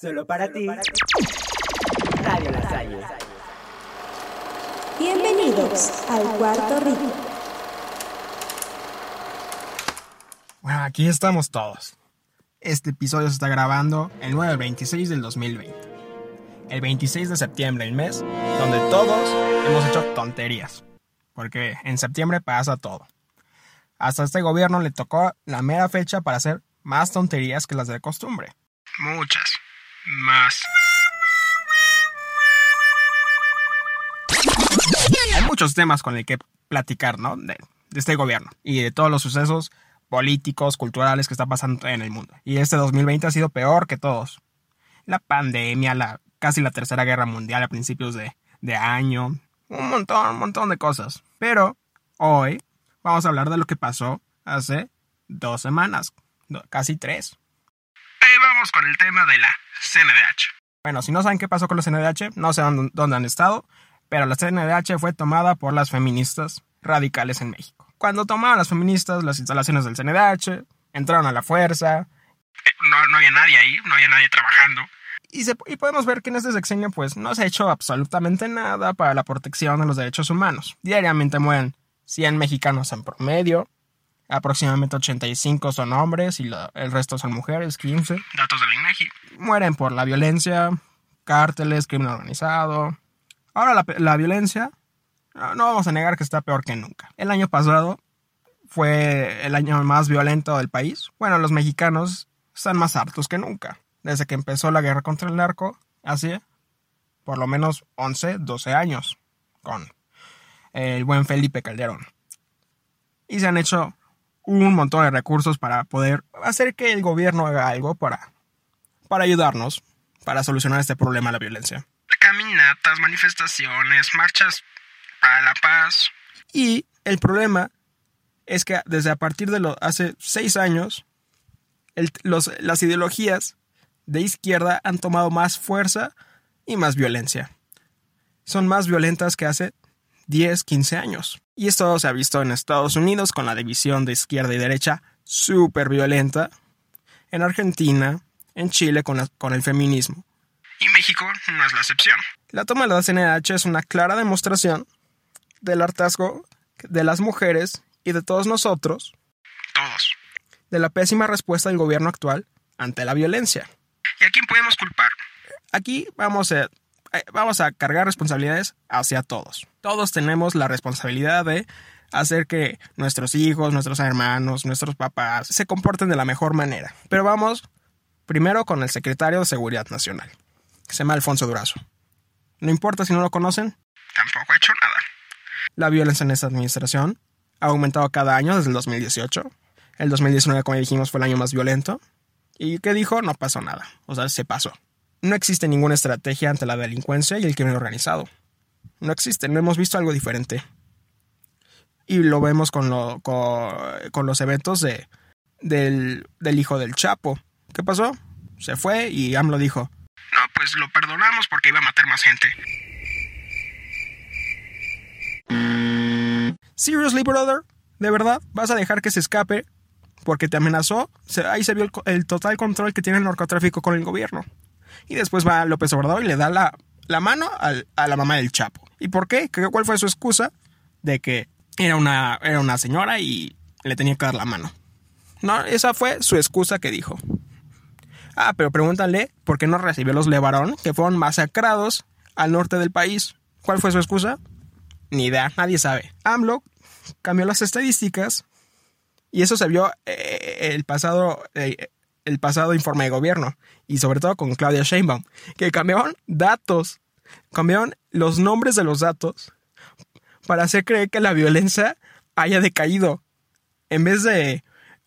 Solo para ti. Radio. Bienvenidos al cuarto ritmo. Bueno, aquí estamos todos. Este episodio se está grabando el 9 del 26 del 2020. El 26 de septiembre, el mes donde todos hemos hecho tonterías. Porque en septiembre pasa todo. Hasta este gobierno le tocó la mera fecha para hacer más tonterías que las de costumbre. Muchas. Más. Hay muchos temas con el que platicar, ¿no? De, este gobierno y de todos los sucesos políticos, culturales que están pasando en el mundo. Y este 2020 ha sido peor que todos. La pandemia, la, casi la tercera guerra mundial a principios de, de año, un montón, un montón de cosas. Pero hoy vamos a hablar de lo que pasó hace dos semanas, casi tres. Eh, vamos con el tema de la CNDH. Bueno, si no saben qué pasó con la CNDH, no sé dónde, han estado, pero la CNDH fue tomada por las feministas radicales en México. Cuando tomaron las feministas las instalaciones del CNDH, entraron a la fuerza. No, no había nadie ahí, no había nadie trabajando. Y, se, y, podemos ver que en este sexenio pues no se ha hecho absolutamente nada para la protección de los derechos humanos. Diariamente mueren 100 mexicanos en promedio, aproximadamente 85 son hombres y la, el resto son mujeres, 15. Datos de la INEGI. Mueren por la violencia, cárteles, crimen organizado. Ahora la, la violencia no vamos a negar que está peor que nunca. El año pasado fue el año más violento del país. Bueno, los mexicanos están más hartos que nunca. Desde que empezó la guerra contra el narco, hace por lo menos 11, 12 años, con el buen Felipe Calderón. Y se han hecho un montón de recursos para poder hacer que el gobierno haga algo para, para ayudarnos, para solucionar este problema de la violencia. Caminatas, manifestaciones, marchas para la paz. Y el problema es que desde a partir de lo, hace seis años, el, los, las ideologías de izquierda han tomado más fuerza y más violencia. Son más violentas que hace 10, 15 años. Y esto se ha visto en Estados Unidos con la división de izquierda y derecha súper violenta, en Argentina, en Chile con, la, con el feminismo. Y México no es la excepción. La toma de la CNH es una clara demostración del hartazgo de las mujeres y de todos nosotros, todos, de la pésima respuesta del gobierno actual ante la violencia. ¿Y a quién podemos culpar? Aquí vamos a, vamos a cargar responsabilidades hacia todos. Todos tenemos la responsabilidad de hacer que nuestros hijos, nuestros hermanos, nuestros papás se comporten de la mejor manera. Pero vamos primero con el secretario de Seguridad Nacional, que se llama Alfonso Durazo. No importa si no lo conocen, tampoco ha hecho nada. La violencia en esta administración ha aumentado cada año desde el 2018. El 2019, como dijimos, fue el año más violento. ¿Y qué dijo? No pasó nada. O sea, se pasó. No existe ninguna estrategia ante la delincuencia y el crimen organizado. No existe, no hemos visto algo diferente. Y lo vemos con, lo, con, los eventos de, del, del hijo del Chapo. ¿Qué pasó? Se fue y AMLO dijo, no, pues lo perdonamos porque iba a matar más gente. Seriously, brother, ¿de verdad vas a dejar que se escape porque te amenazó? ahí se vio el, el, total control que tiene el narcotráfico con el gobierno. Y después va López Obrador y le da la, la mano al, a la mamá del Chapo. ¿Y por qué? ¿Cuál fue su excusa? De que era una, era una señora y le tenía que dar la mano. No, esa fue su excusa que dijo. Ah, pero pregúntale por qué no recibió los Levarón que fueron masacrados al norte del país. ¿Cuál fue su excusa? Ni idea, nadie sabe. AMLO cambió las estadísticas y eso se vio eh, el pasado eh, el pasado informe de gobierno y sobre todo con Claudia Sheinbaum que cambiaron datos cambiaron los nombres de los datos para hacer creer que la violencia haya decaído. En vez de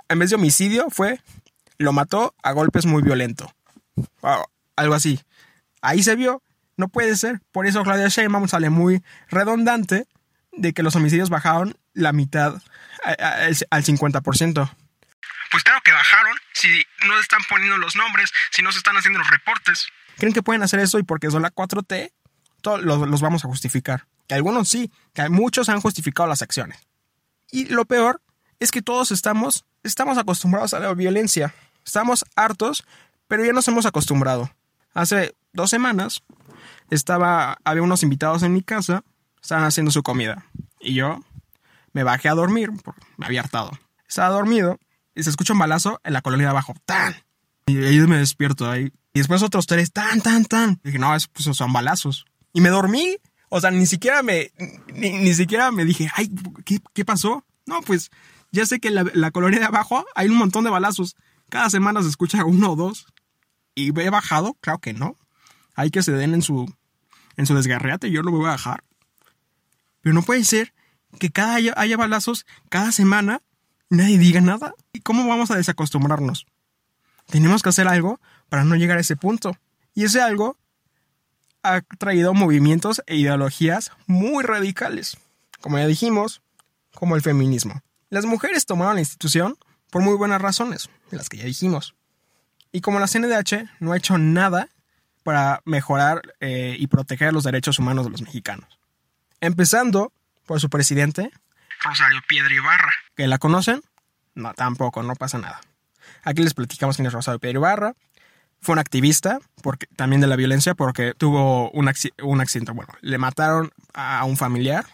en vez de homicidio fue lo mató a golpes muy violento. Algo así. Ahí se vio no puede ser. Por eso Claudia Sheinbaum sale muy redundante de que los homicidios bajaron la mitad al 50%. Pues claro que bajaron si no están poniendo los nombres, si no se están haciendo los reportes. ¿Creen que pueden hacer eso y porque son la 4T? Todos los, vamos a justificar. Que algunos sí, que muchos han justificado las acciones. Y lo peor es que todos estamos, estamos acostumbrados a la violencia. Estamos hartos, pero ya nos hemos acostumbrado. Hace dos semanas estaba, había unos invitados en mi casa, estaban haciendo su comida. Y yo me bajé a dormir, porque me había hartado. Estaba dormido y se escucha un balazo en la colonia de abajo. ¡Tan! Y ahí me despierto ahí. Y después otros tres, tan, tan, tan. dije, no, es, pues, son balazos. Y me dormí. O sea, ni siquiera me, ni, ni siquiera me dije, ay, ¿qué, ¿qué, pasó? No, pues ya sé que en la, la, colonia de abajo hay un montón de balazos. Cada semana se escucha uno o dos. Y he bajado, claro que no. Hay que se den en su, en su desgarreate, yo lo voy a bajar. Pero no puede ser que cada haya, haya balazos cada semana y nadie diga nada. ¿Y cómo vamos a desacostumbrarnos? Tenemos que hacer algo para no llegar a ese punto. Y ese algo ha traído movimientos e ideologías muy radicales, como ya dijimos, como el feminismo. Las mujeres tomaron la institución por muy buenas razones, las que ya dijimos. Y como la CNDH no ha hecho nada para mejorar eh, y proteger los derechos humanos de los mexicanos. Empezando por su presidente, Rosario Piedra Ibarra. ¿Que la conocen? No, tampoco, no pasa nada. Aquí les platicamos quién es Rosario Piedra Ibarra. Fue un activista porque, también de la violencia porque tuvo un, un accidente. Bueno, le mataron a un familiar,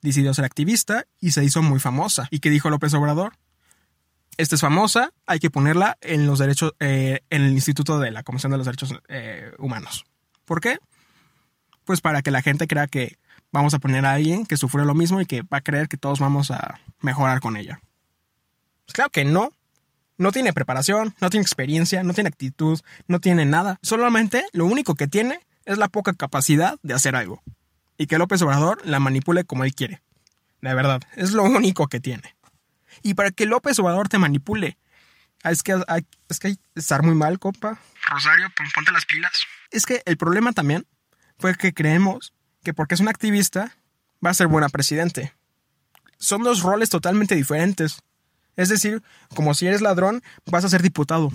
decidió ser activista y se hizo muy famosa. ¿Y qué dijo López Obrador? Esta es famosa, hay que ponerla en los derechos, eh, en el Instituto de la Comisión de los Derechos eh, Humanos. ¿Por qué? Pues para que la gente crea que vamos a poner a alguien que sufrió lo mismo y que va a creer que todos vamos a mejorar con ella. Pues claro que no. No tiene preparación, no tiene experiencia, no tiene actitud, no tiene nada. Solamente lo único que tiene es la poca capacidad de hacer algo. Y que López Obrador la manipule como él quiere. De verdad, es lo único que tiene. Y para que López Obrador te manipule, es que hay, es que hay que estar muy mal, compa. Rosario, ponte las pilas. Es que el problema también fue que creemos que porque es un activista va a ser buena presidente. Son dos roles totalmente diferentes. Es decir, como si eres ladrón, vas a ser diputado.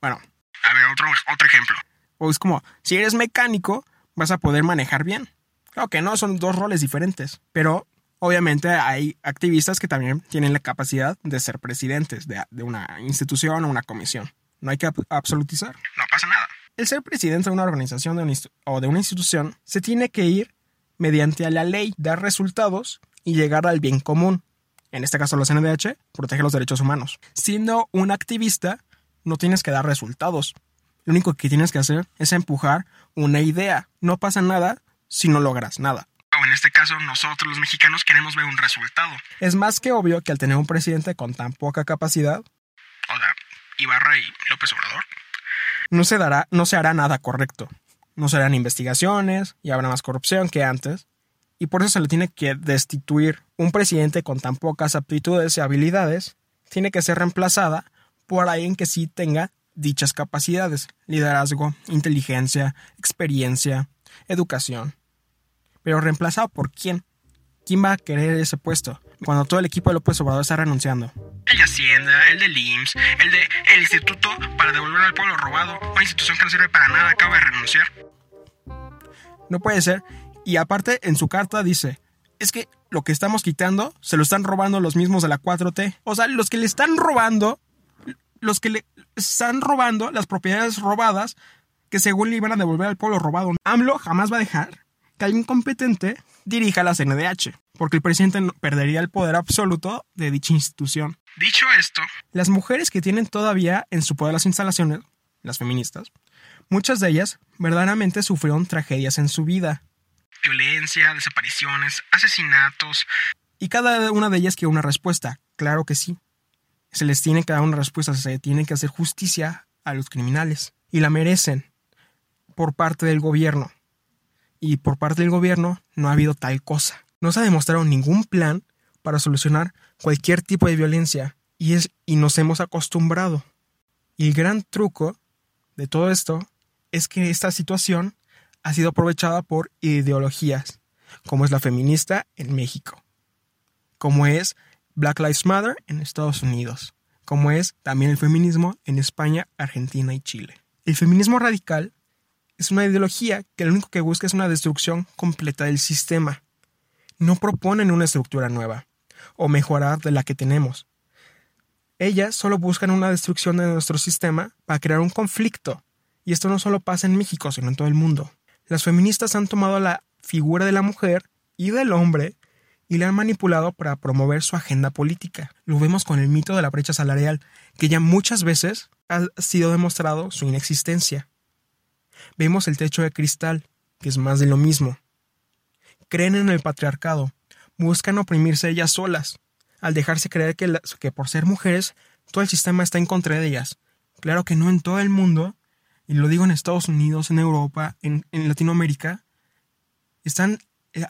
Bueno. A ver, otro, otro ejemplo. O es como, si eres mecánico, vas a poder manejar bien. Claro que no, son dos roles diferentes. Pero obviamente hay activistas que también tienen la capacidad de ser presidentes de, de una institución o una comisión. No hay que absolutizar. No pasa nada. El ser presidente de una organización o de una institución se tiene que ir mediante la ley, dar resultados y llegar al bien común. En este caso, la CNDH protege los derechos humanos. Siendo un activista, no tienes que dar resultados. Lo único que tienes que hacer es empujar una idea. No pasa nada si no logras nada. O en este caso, nosotros los mexicanos queremos ver un resultado. Es más que obvio que al tener un presidente con tan poca capacidad, o Ibarra y López Obrador, no se dará, no se hará nada correcto. No se harán investigaciones y habrá más corrupción que antes. Y por eso se le tiene que destituir. Un presidente con tan pocas aptitudes y habilidades tiene que ser reemplazada por alguien que sí tenga dichas capacidades, liderazgo, inteligencia, experiencia, educación. Pero reemplazado por quién? ¿Quién va a querer ese puesto? Cuando todo el equipo de López Obrador está renunciando. El de Hacienda, el del IMSS, el de el Instituto para devolver al pueblo robado, una institución que no sirve para nada, acaba de renunciar. No puede ser. Y aparte, en su carta dice, es que lo que estamos quitando se lo están robando los mismos de la 4T. O sea, los que le están robando, los que le están robando las propiedades robadas que según le iban a devolver al pueblo robado. AMLO jamás va a dejar que alguien competente dirija la CNDH, porque el presidente perdería el poder absoluto de dicha institución. Dicho esto, las mujeres que tienen todavía en su poder las instalaciones, las feministas, muchas de ellas verdaderamente sufrieron tragedias en su vida. Violencia, desapariciones, asesinatos. Y cada una de ellas quiere una respuesta, claro que sí. Se les tiene que dar una respuesta, se tiene que hacer justicia a los criminales. Y la merecen por parte del gobierno y por parte del gobierno no ha habido tal cosa. No se ha demostrado ningún plan para solucionar cualquier tipo de violencia y, es, y nos hemos acostumbrado. Y el gran truco de todo esto es que esta situación ha sido aprovechada por ideologías, como es la feminista en México, como es Black Lives Matter en Estados Unidos, como es también el feminismo en España, Argentina y Chile. El feminismo radical es una ideología que lo único que busca es una destrucción completa del sistema. No proponen una estructura nueva o mejorar de la que tenemos. Ellas solo buscan una destrucción de nuestro sistema para crear un conflicto Y esto no solo pasa en México, sino en todo el mundo. Las feministas han tomado la figura de la mujer y del hombre y le han manipulado para promover su agenda política. Lo vemos con el mito de la brecha salarial, que ya muchas veces ha sido demostrado su inexistencia. Vemos el techo de cristal, que es más de lo mismo. Creen en el patriarcado, buscan oprimirse ellas solas, al dejarse creer que, que por ser mujeres todo el sistema está en contra de ellas. Claro que no en todo el mundo, y lo digo en Estados Unidos, en Europa, en, Latinoamérica, están, eh,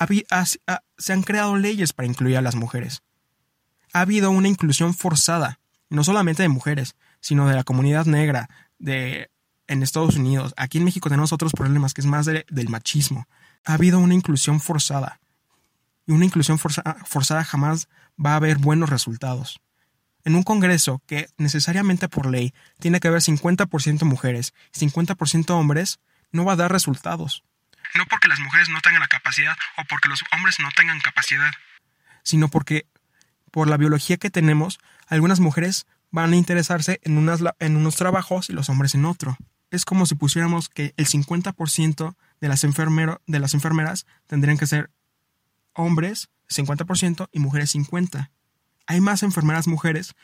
se han creado leyes para incluir a las mujeres. Ha habido una inclusión forzada, no solamente de mujeres, sino de la comunidad negra, de en Estados Unidos. Aquí en México tenemos otros problemas, que es más del machismo. Ha habido una inclusión forzada. Y una inclusión forzada jamás va a haber buenos resultados. En un Congreso que necesariamente por ley tiene que haber 50% mujeres y 50% hombres, no va a dar resultados. No porque las mujeres no tengan la capacidad o porque los hombres no tengan capacidad, sino porque por la biología que tenemos, algunas mujeres van a interesarse en, unos trabajos y los hombres en otro. Es como si pusiéramos que el 50% de las, de las enfermeras tendrían que ser hombres, 50%, y mujeres 50% hay más enfermeras mujeres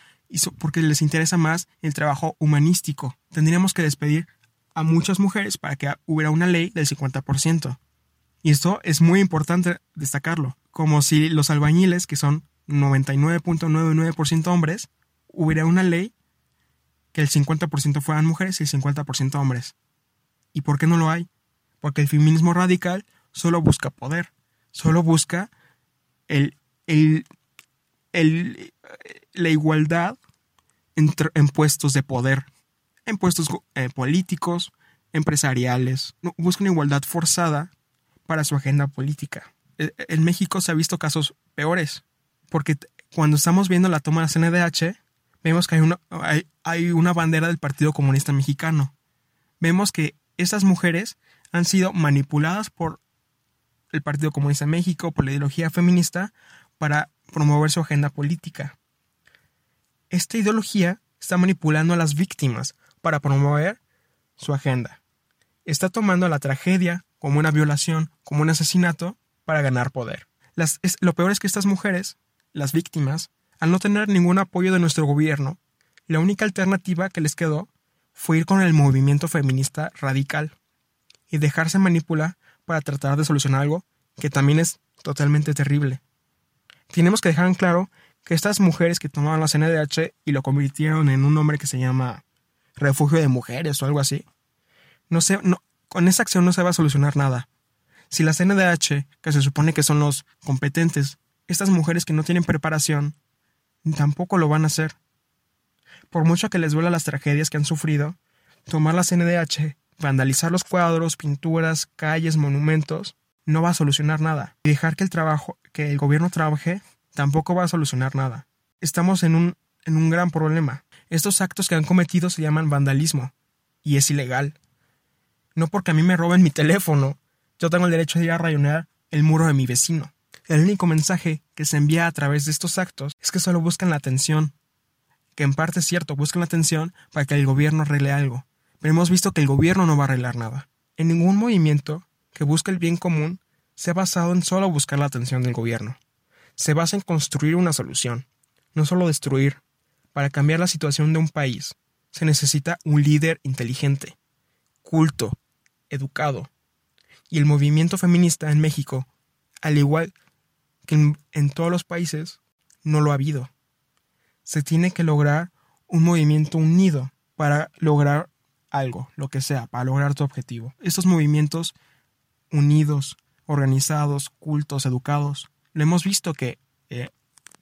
porque les interesa más el trabajo humanístico. Tendríamos que despedir a muchas mujeres para que hubiera una ley del 50%. Y esto es muy importante destacarlo, como si los albañiles, que son 99.99% hombres, hubiera una ley que el 50% fueran mujeres y el 50% hombres. ¿Y por qué no lo hay? Porque el feminismo radical solo busca poder, solo busca el, el el, la igualdad en, puestos de poder, en puestos eh, políticos, empresariales. No, busca una igualdad forzada para su agenda política. E, en México se ha visto casos peores, porque cuando estamos viendo la toma de la CNDH, vemos que hay una, hay, hay una bandera del Partido Comunista Mexicano. Vemos que esas mujeres han sido manipuladas por el Partido Comunista de México, por la ideología feminista, para promover su agenda política. Esta ideología está manipulando a las víctimas para promover su agenda. Está tomando la tragedia como una violación, como un asesinato, para ganar poder. lo peor es que estas mujeres, las víctimas, al no tener ningún apoyo de nuestro gobierno, la única alternativa que les quedó fue ir con el movimiento feminista radical y dejarse manipular para tratar de solucionar algo que también es totalmente terrible tenemos que dejar claro que estas mujeres que tomaban la CNDH y lo convirtieron en un nombre que se llama refugio de mujeres o algo así, no, con esa acción no se va a solucionar nada. Si la CNDH, que se supone que son los competentes, estas mujeres que no tienen preparación, tampoco lo van a hacer. Por mucho que les duela las tragedias que han sufrido, tomar la CNDH, vandalizar los cuadros, pinturas, calles, monumentos, no va a solucionar nada. Y dejar que el trabajo, que el gobierno trabaje, tampoco va a solucionar nada. Estamos en un, en un gran problema. Estos actos que han cometido se llaman vandalismo, y es ilegal. No porque a mí me roben mi teléfono, yo tengo el derecho de ir a rayonar el muro de mi vecino. El único mensaje que se envía a través de estos actos es que solo buscan la atención, que en parte es cierto, buscan la atención para que el gobierno arregle algo, pero hemos visto que el gobierno no va a arreglar nada. En ningún movimiento que busca el bien común se ha basado en solo buscar la atención del gobierno. Se basa en construir una solución, no solo destruir. Para cambiar la situación de un país, se necesita un líder inteligente, culto, educado. Y el movimiento feminista en México, al igual que en, en todos los países, no lo ha habido. Se tiene que lograr un movimiento unido para lograr algo, lo que sea, para lograr tu objetivo. Estos movimientos unidos, organizados, cultos, educados, lo hemos visto que, eh,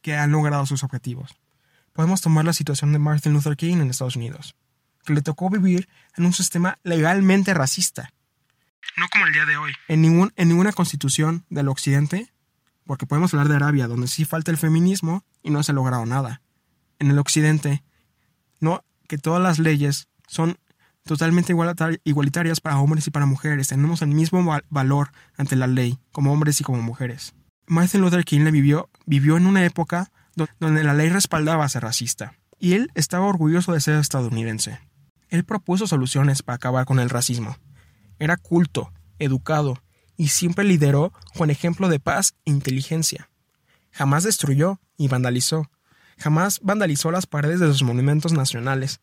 que han logrado sus objetivos. Podemos tomar la situación de Martin Luther King en Estados Unidos, que le tocó vivir en un sistema legalmente racista. No como el día de hoy. En, ningún, en ninguna constitución del occidente, porque podemos hablar de Arabia, donde sí falta el feminismo y no se ha logrado nada. En el occidente, no, que todas las leyes son totalmente igualitarias para hombres y para mujeres. Tenemos el mismo valor ante la ley, como hombres y como mujeres. Martin Luther King le vivió, vivió en una época donde la ley respaldaba a ser racista, y él estaba orgulloso de ser estadounidense. Él propuso soluciones para acabar con el racismo. Era culto, educado y siempre lideró con ejemplo de paz e inteligencia. Jamás destruyó y vandalizó. Jamás vandalizó las paredes de los monumentos nacionales.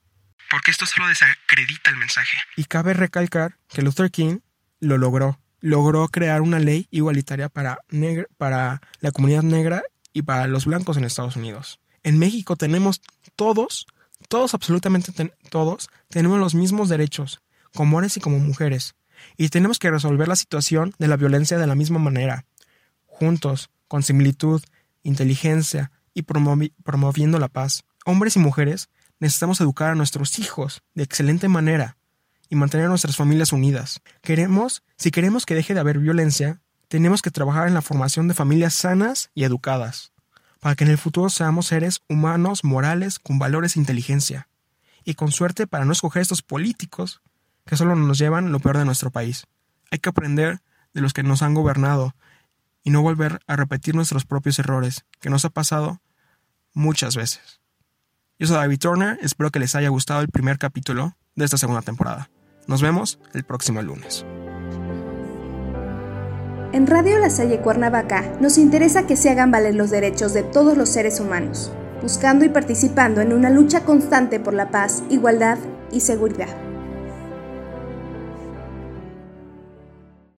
Porque esto solo desacredita el mensaje. Y cabe recalcar que Luther King lo logró. Logró crear una ley igualitaria para, la comunidad negra y para los blancos en Estados Unidos. En México tenemos todos, todos, absolutamente todos, tenemos los mismos derechos, como hombres y como mujeres. Y tenemos que resolver la situación de la violencia de la misma manera, juntos, con similitud, inteligencia y promoviendo la paz. Hombres y mujeres necesitamos educar a nuestros hijos de excelente manera y mantener a nuestras familias unidas. Queremos, si queremos que deje de haber violencia, tenemos que trabajar en la formación de familias sanas y educadas, para que en el futuro seamos seres humanos, morales, con valores e inteligencia, y con suerte para no escoger estos políticos que solo nos llevan lo peor de nuestro país. Hay que aprender de los que nos han gobernado y no volver a repetir nuestros propios errores, que nos ha pasado muchas veces. Yo soy David Turner, espero que les haya gustado el primer capítulo de esta segunda temporada. Nos vemos el próximo lunes. En Radio La Salle Cuernavaca nos interesa que se hagan valer los derechos de todos los seres humanos, buscando y participando en una lucha constante por la paz, igualdad y seguridad.